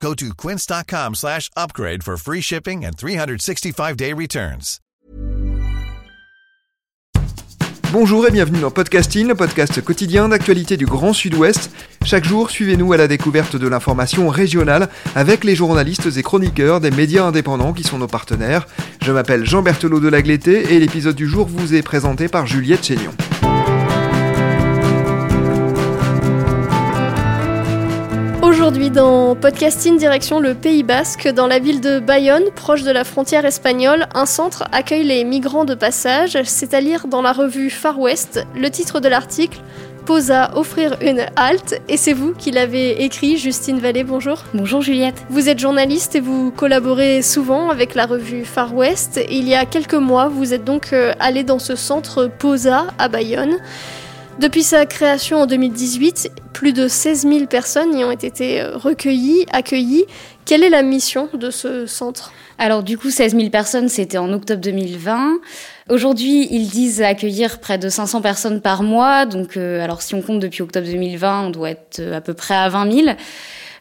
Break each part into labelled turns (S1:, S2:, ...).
S1: Go to quince.com slash upgrade for free shipping and 365-day returns.
S2: Bonjour et bienvenue dans Podcasting, le podcast quotidien d'actualité du Grand Sud-Ouest. Chaque jour, suivez-nous à la découverte de l'information régionale avec les journalistes et chroniqueurs des médias indépendants qui sont nos partenaires. Je m'appelle Jean Berthelot de Lagleté et l'épisode du jour vous est présenté par Juliette Chénion.
S3: Aujourd'hui dans Podcasting direction le Pays Basque, dans la ville de Bayonne, proche de la frontière espagnole, un centre accueille les migrants de passage, c'est à lire dans la revue Far West. Le titre de l'article Posa offrir une halte et c'est vous qui l'avez écrit, Justine Vallée, bonjour.
S4: Bonjour Juliette.
S3: Vous êtes journaliste et vous collaborez souvent avec la revue Far West. il y a quelques mois, vous êtes donc euh, allé dans ce centre Posa à Bayonne. Depuis sa création en 2018, plus de 16 000 personnes y ont été euh, recueillies, accueillies. Quelle est la mission de ce centre?
S4: Alors du coup, 16 000 personnes, c'était en octobre 2020. Aujourd'hui, ils disent accueillir près de 500 personnes par mois. Donc, euh, si on compte depuis octobre 2020, on doit être euh, à peu près à 20 000.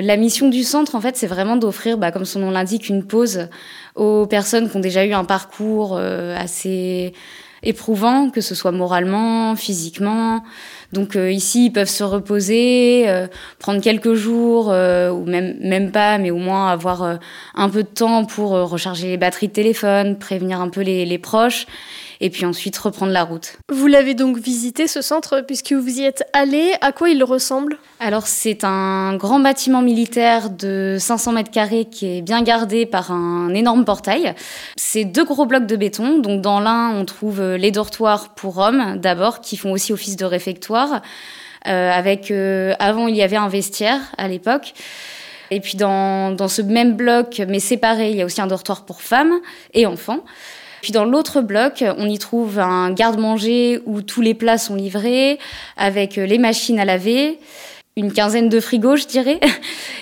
S4: La mission du centre, en fait, c'est vraiment d'offrir, bah, comme son nom l'indique, une pause aux personnes qui ont déjà eu un parcours assez éprouvant, que ce soit moralement, physiquement. Donc euh, ici, ils peuvent se reposer, euh, prendre quelques jours, euh, ou même, même pas, mais au moins avoir un peu de temps pour recharger les batteries de téléphone, prévenir un peu les, les proches et puis ensuite reprendre la route.
S3: Vous l'avez donc visité ce centre puisque vous y êtes allé. À quoi il ressemble?
S4: Alors c'est un grand bâtiment militaire de 500 mètres carrés qui est bien gardé par un énorme portail. C'est deux gros blocs de béton. Donc dans l'un on trouve les dortoirs pour hommes d'abord qui font aussi office de réfectoire. Euh, avec euh, avant il y avait un vestiaire à l'époque. Et puis dans, dans ce même bloc, mais séparé, il y a aussi un dortoir pour femmes et enfants. Puis dans l'autre bloc, on y trouve un garde-manger où tous les plats sont livrés, avec euh, les machines à laver, une quinzaine de frigos, je dirais,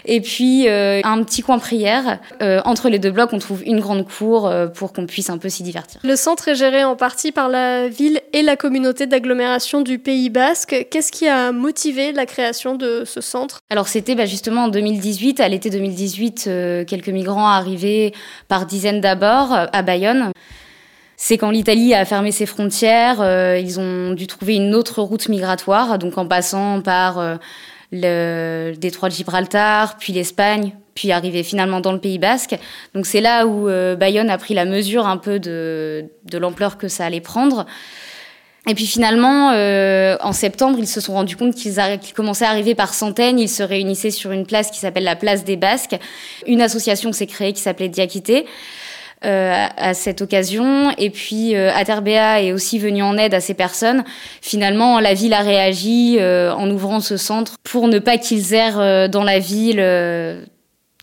S4: et puis euh, un petit coin prière. Euh, entre les deux blocs, on trouve une grande cour pour qu'on puisse un peu s'y divertir.
S3: Le centre est géré en partie par la ville et la communauté d'agglomération du Pays Basque. Qu'est-ce qui a motivé la création de ce centre?
S4: Alors c'était bah, justement en 2018, à l'été 2018, quelques migrants arrivés par dizaines d'abord à Bayonne c'est quand l'Italie a fermé ses frontières, euh, ils ont dû trouver une autre route migratoire, donc en passant par euh, le détroit de Gibraltar, puis l'Espagne, puis arriver finalement dans le Pays Basque. Donc c'est là où euh, Bayonne a pris la mesure un peu de, de l'ampleur que ça allait prendre. Et puis finalement, en septembre, ils se sont rendus compte qu'ils commençaient à arriver par centaines. Ils se réunissaient sur une place qui s'appelle la place des Basques. Une association s'est créée qui s'appelait Diakité. Euh, à cette occasion. Et puis euh, Aterbea est aussi venu en aide à ces personnes. Finalement, la ville a réagi euh, en ouvrant ce centre pour ne pas qu'ils errent dans la ville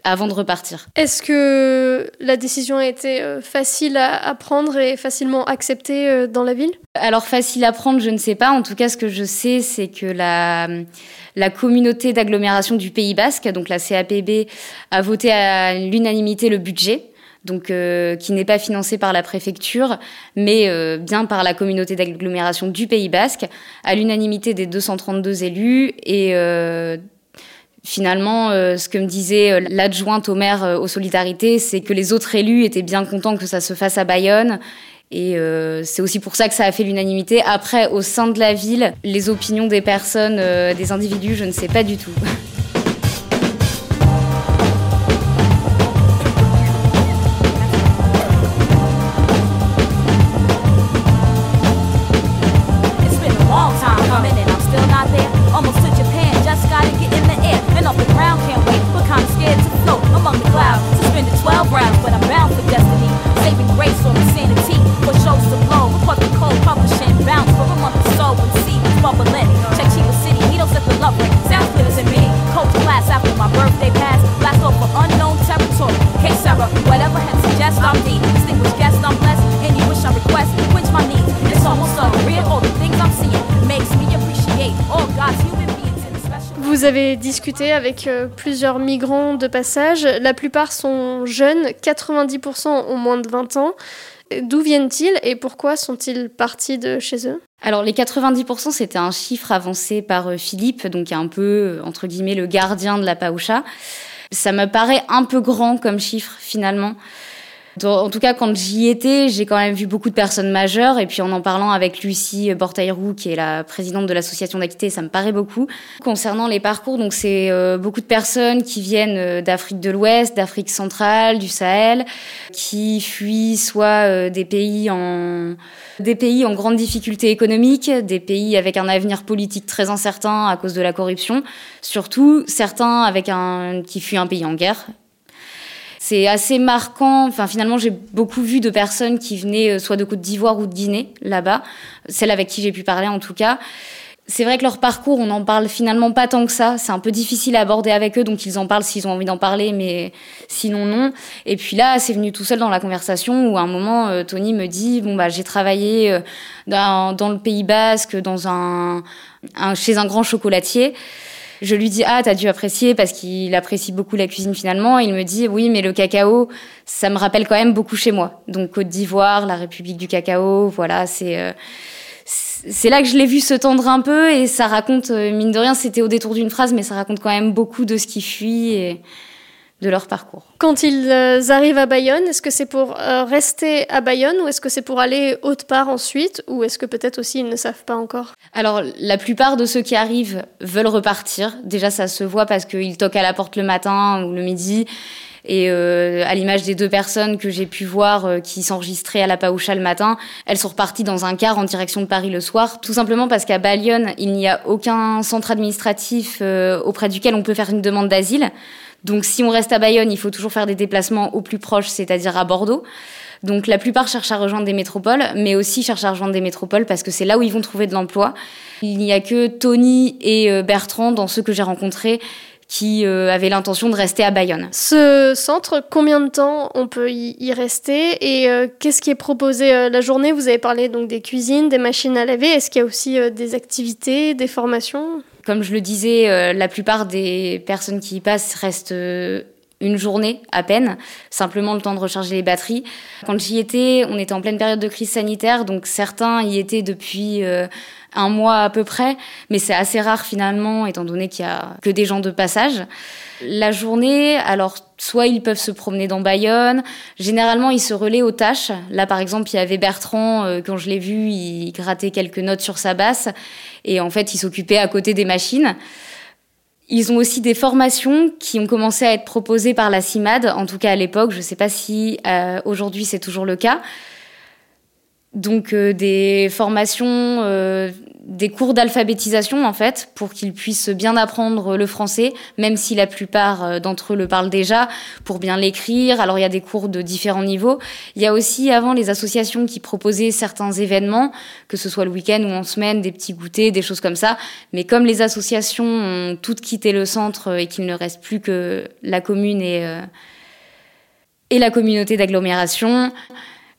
S4: avant de repartir.
S3: Est-ce que la décision a été facile à, prendre et facilement acceptée dans la ville?
S4: Alors facile à prendre, je ne sais pas. En tout cas, ce que je sais, c'est que la, la communauté d'agglomération du Pays Basque, donc la CAPB, a voté à l'unanimité le budget donc euh, qui n'est pas financé par la préfecture, mais euh, bien par la communauté d'agglomération du Pays Basque, à l'unanimité des 232 élus. Et euh, finalement, ce que me disait l'adjointe au maire aux solidarités, c'est que les autres élus étaient bien contents que ça se fasse à Bayonne. Et c'est aussi pour ça que ça a fait l'unanimité. Après, au sein de la ville, les opinions des personnes, des individus, je ne sais pas du tout.
S3: avez discuté avec euh, plusieurs migrants de passage. La plupart sont jeunes, 90% ont moins de 20 ans. D'où viennent-ils et pourquoi sont-ils partis de chez eux?
S4: Alors les 90%, c'était un chiffre avancé par euh, Philippe, donc un peu, entre guillemets, le gardien de la Paoucha. Ça me paraît un peu grand comme chiffre finalement. En tout cas, quand j'y étais, j'ai quand même vu beaucoup de personnes majeures. Et puis en en parlant avec Lucie Bortaïrou, qui est la présidente de l'association d'Aquité, ça me paraît beaucoup. Concernant les parcours, donc c'est euh, beaucoup de personnes qui viennent euh, d'Afrique de l'Ouest, d'Afrique centrale, du Sahel, qui fuient soit euh, des pays en des pays en grande difficulté économique, des pays avec un avenir politique très incertain à cause de la corruption, surtout certains avec un qui fuient un pays en guerre c'est assez marquant. Enfin, finalement, j'ai beaucoup vu de personnes qui venaient euh, soit de Côte d'Ivoire ou de Guinée, là-bas. Celles avec qui j'ai pu parler, en tout cas. C'est vrai que leur parcours, on n'en parle finalement pas tant que ça. C'est un peu difficile à aborder avec eux, donc ils en parlent s'ils ont envie d'en parler, mais sinon non. Et puis là, c'est venu tout seul dans la conversation où à un moment, euh, Tony me dit bon bah j'ai travaillé euh, dans, le Pays Basque, dans un chez un grand chocolatier. Je lui dis ah t'as dû apprécier parce qu'il apprécie beaucoup la cuisine finalement. il me dit oui mais le cacao ça me rappelle quand même beaucoup chez moi. Donc Côte d'Ivoire, la République du cacao, voilà c'est euh, c'est là que je l'ai vu se tendre un peu et ça raconte euh, mine de rien c'était au détour d'une phrase mais ça raconte quand même beaucoup de ce qui fuit et de leur parcours.
S3: Quand ils euh, arrivent à Bayonne, est-ce que c'est pour euh, rester à Bayonne ou est-ce que c'est pour aller autre part ensuite ou est-ce que peut-être aussi ils ne savent pas encore?
S4: Alors la plupart de ceux qui arrivent veulent repartir. Déjà ça se voit parce qu'ils toquent à la porte le matin ou le midi. Et euh, à l'image des deux personnes que j'ai pu voir qui s'enregistraient à la Paoucha le matin, elles sont reparties dans un car en direction de Paris le soir, tout simplement parce qu'à Bayonne, il n'y a aucun centre administratif auprès duquel on peut faire une demande d'asile. Donc si on reste à Bayonne, il faut toujours faire des déplacements au plus proche, c'est-à-dire à Bordeaux. Donc la plupart cherchent à rejoindre des métropoles, mais aussi cherchent à rejoindre des métropoles parce que c'est là où ils vont trouver de l'emploi. Il n'y a que Tony et euh, Bertrand dans ceux que j'ai rencontrés qui euh, avaient l'intention de rester à Bayonne.
S3: Ce centre, combien de temps on peut y rester et euh, qu'est-ce qui est proposé la journée? Vous avez parlé donc des cuisines, des machines à laver. Est-ce qu'il y a aussi des activités, des formations?
S4: Comme je le disais, euh, la plupart des personnes qui y passent restent euh, une journée à peine, simplement le temps de recharger les batteries. Quand j'y étais, on était en pleine période de crise sanitaire, donc certains y étaient depuis euh, un mois à peu près, mais c'est assez rare finalement, étant donné qu'il y a que des gens de passage. La journée, alors soit ils peuvent se promener dans Bayonne, généralement ils se relaient aux tâches. Là par exemple, il y avait Bertrand, euh, quand je l'ai vu, il grattait quelques notes sur sa basse et en fait il s'occupait à côté des machines. Ils ont aussi des formations qui ont commencé à être proposées par la CIMAD, en tout cas à l'époque, je ne sais pas si euh, aujourd'hui c'est toujours le cas. Donc euh, des formations des cours d'alphabétisation en fait pour qu'ils puissent bien apprendre le français, même si la plupart euh, d'entre eux le parlent déjà, pour bien l'écrire. Alors il y a des cours de différents niveaux. Il y a aussi avant les associations qui proposaient certains événements, que ce soit le week-end ou en semaine, des petits goûters, des choses comme ça. Mais comme les associations ont toutes quitté le centre et qu'il ne reste plus que la commune et, euh, et la communauté d'agglomération,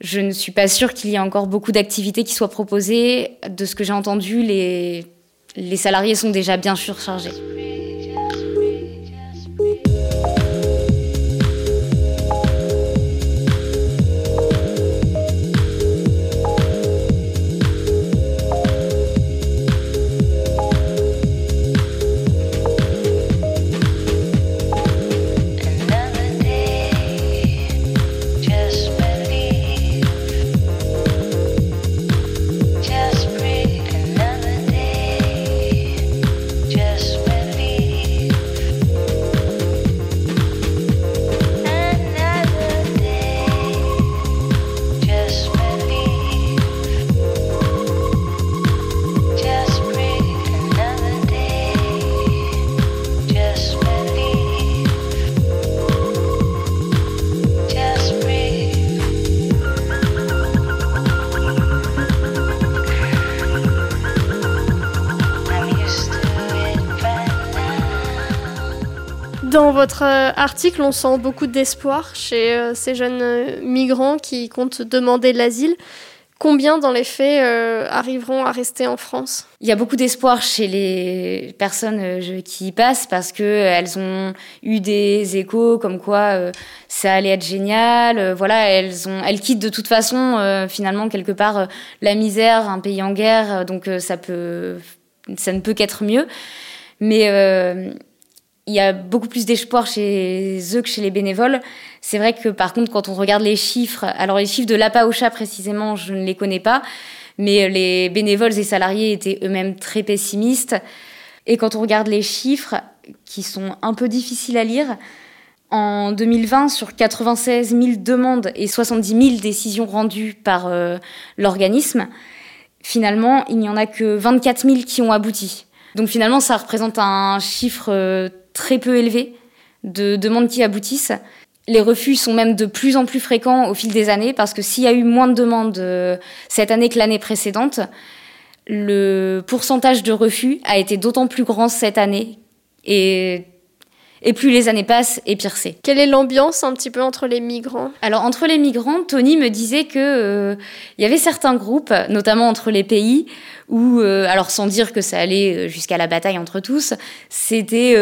S4: je ne suis pas sûre qu'il y ait encore beaucoup d'activités qui soient proposées. De ce que j'ai entendu, les, les salariés sont déjà bien surchargés.
S3: Dans votre euh, article, on sent beaucoup d'espoir chez euh, ces jeunes euh, migrants qui comptent demander l'asile. Combien, dans les faits, arriveront à rester en France?
S4: Il y a beaucoup d'espoir chez les personnes qui y passent parce qu'elles ont eu des échos comme quoi ça allait être génial. voilà, elles, quittent de toute façon, finalement, quelque part, la misère, un pays en guerre, donc ça, ça ne peut qu'être mieux. Mais il y a beaucoup plus d'espoir chez eux que chez les bénévoles. C'est vrai que par contre, quand on regarde les chiffres, alors les chiffres de l'APAOCHA précisément, je ne les connais pas, mais les bénévoles et salariés étaient eux-mêmes très pessimistes. Et quand on regarde les chiffres, qui sont un peu difficiles à lire, en 2020, sur 96 000 demandes et 70 000 décisions rendues par euh, l'organisme, finalement, il n'y en a que 24 000 qui ont abouti. Donc finalement, ça représente un chiffre euh, très peu élevé de demandes qui aboutissent. Les refus sont même de plus en plus fréquents au fil des années parce que s'il y a eu moins de demandes euh, cette année que l'année précédente, le pourcentage de refus a été d'autant plus grand cette année. Et et plus les années passent, et pire c'est.
S3: Quelle est l'ambiance un petit peu entre les migrants?
S4: Alors entre les migrants, Tony me disait que euh, il y avait certains groupes, notamment entre les pays, où, euh, alors sans dire que ça allait euh, jusqu'à la bataille entre tous, c'était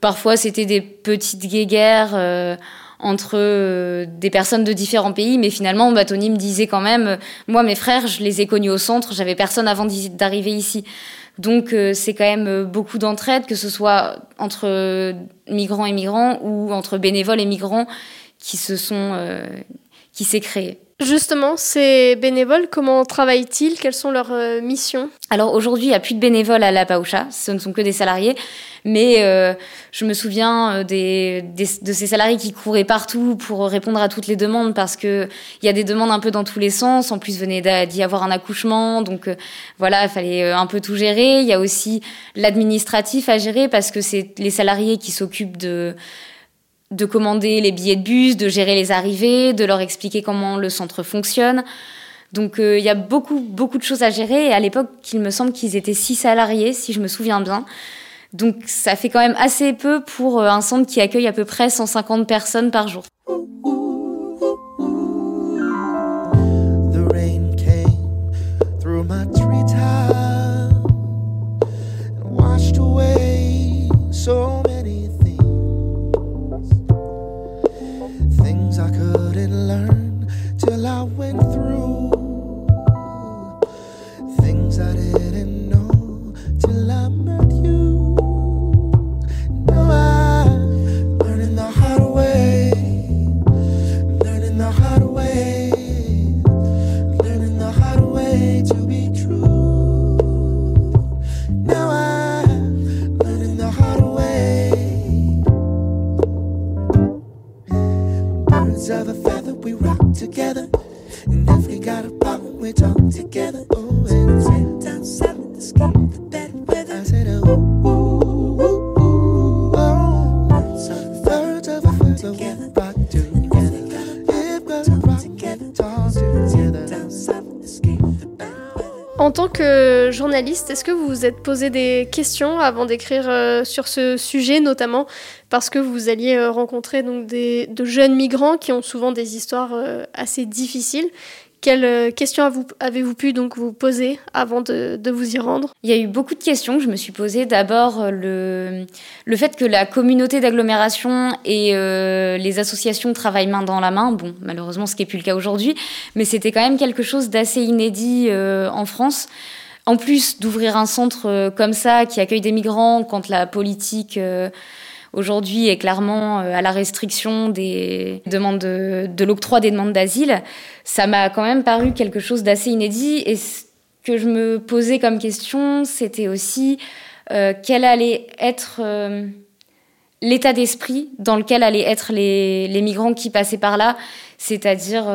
S4: parfois c'était des petites guéguerres entre des personnes de différents pays, mais finalement, bah, me disait quand même, moi mes frères, je les ai connus au centre, j'avais personne avant d'arriver ici. Donc euh, c'est quand même euh, beaucoup d'entraide, que ce soit entre euh, migrants et migrants ou entre bénévoles et migrants qui se sont qui s'est créé.
S3: Justement, ces bénévoles, comment travaillent-ils? Quelles sont leurs euh, missions?
S4: Alors aujourd'hui, il n'y a plus de bénévoles à la Paucha, ce ne sont que des salariés. Mais euh, je me souviens euh, des, de ces salariés qui couraient partout pour répondre à toutes les demandes parce qu'il y a des demandes un peu dans tous les sens. En plus, venait d'y avoir un accouchement, donc voilà, il fallait un peu tout gérer. Il y a aussi l'administratif à gérer parce que c'est les salariés qui s'occupent de de commander les billets de bus, de gérer les arrivées, de leur expliquer comment le centre fonctionne. Donc euh, il y a beaucoup, beaucoup de choses à gérer. Et à l'époque, il me semble qu'ils étaient six salariés, si je me souviens bien. Donc ça fait quand même assez peu pour euh, un centre qui accueille à peu près 150 personnes par jour.
S3: En tant que journaliste, est-ce que vous vous êtes posé des questions avant d'écrire euh, sur ce sujet, notamment? Parce que vous alliez euh, rencontrer de jeunes migrants qui ont souvent des histoires euh, assez difficiles quelles euh, questions avez-vous pu donc vous poser avant de, vous y rendre?
S4: Il y a eu beaucoup de questions que je me suis posées. D'abord, euh, le, le fait que la communauté d'agglomération et euh, les associations travaillent main dans la main. Bon, malheureusement, ce qui n'est plus le cas aujourd'hui, mais c'était quand même quelque chose d'assez inédit en France. En plus d'ouvrir un centre comme ça qui accueille des migrants quand la politique aujourd'hui est clairement euh, à la restriction des demandes de, l'octroi des demandes d'asile, ça m'a quand même paru quelque chose d'assez inédit. Et ce que je me posais comme question, c'était aussi euh, quel allait être euh, l'état d'esprit dans lequel allaient être les, les, migrants qui passaient par là, c'est-à-dire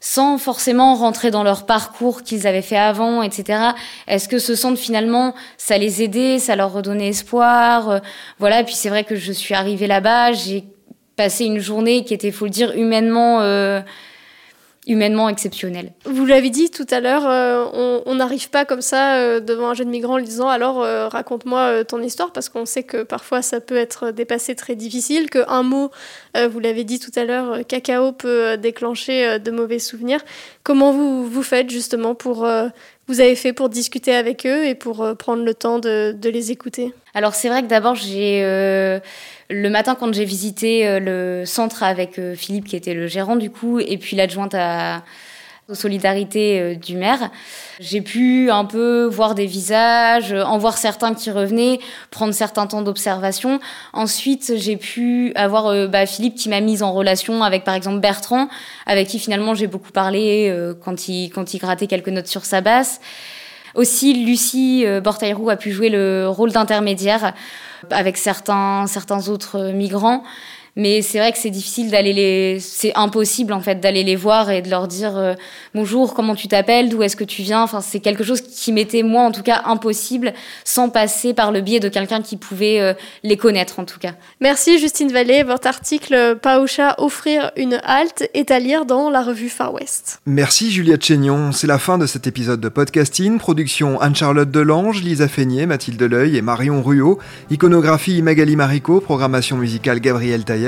S4: sans forcément rentrer dans leur parcours qu'ils avaient fait avant, etc. Est-ce que ce centre finalement, ça les aidait, ça leur redonnait espoir euh, Voilà, et puis c'est vrai que je suis arrivée là-bas, j'ai passé une journée qui était, faut le dire, humainement euh, humainement exceptionnel.
S3: Vous l'avez dit tout à l'heure, euh, on n'arrive pas comme ça euh, devant un jeune migrant en lui disant alors euh, raconte-moi ton histoire parce qu'on sait que parfois ça peut être dépassé très difficile, que un mot, vous l'avez dit tout à l'heure, cacao peut déclencher de mauvais souvenirs. Comment vous vous faites justement pour vous avez fait pour discuter avec eux et pour prendre le temps de, les écouter
S4: Alors c'est vrai que d'abord j'ai le matin, quand j'ai visité euh, le centre avec euh, Philippe, qui était le gérant du coup, et puis l'adjointe à aux solidarités euh, du maire. J'ai pu un peu voir des visages, en voir certains qui revenaient, prendre certains temps d'observation. Ensuite, j'ai pu avoir bah, Philippe qui m'a mise en relation avec par exemple Bertrand, avec qui finalement j'ai beaucoup parlé quand, il, quand il grattait quelques notes sur sa basse. Aussi, Lucie Bortaïrou a pu jouer le rôle d'intermédiaire avec certains, certains autres migrants. Mais c'est vrai que c'est difficile d'aller les, c'est impossible en fait d'aller les voir et de leur dire euh, bonjour, comment tu t'appelles, d'où est-ce que tu viens. Enfin, c'est quelque chose qui m'était moi en tout cas impossible sans passer par le biais de quelqu'un qui pouvait euh, les connaître en tout cas.
S3: Merci Justine Vallée. Votre article Paoucha offrir une halte est à lire dans la revue Far West.
S2: Merci Juliette Chénion. C'est la fin de cet épisode de podcasting. Production Anne-Charlotte Delange, Lisa Feignet, Mathilde Leuil et Marion Ruot. Iconographie Magali Marico. Programmation musicale Gabriel Taillet.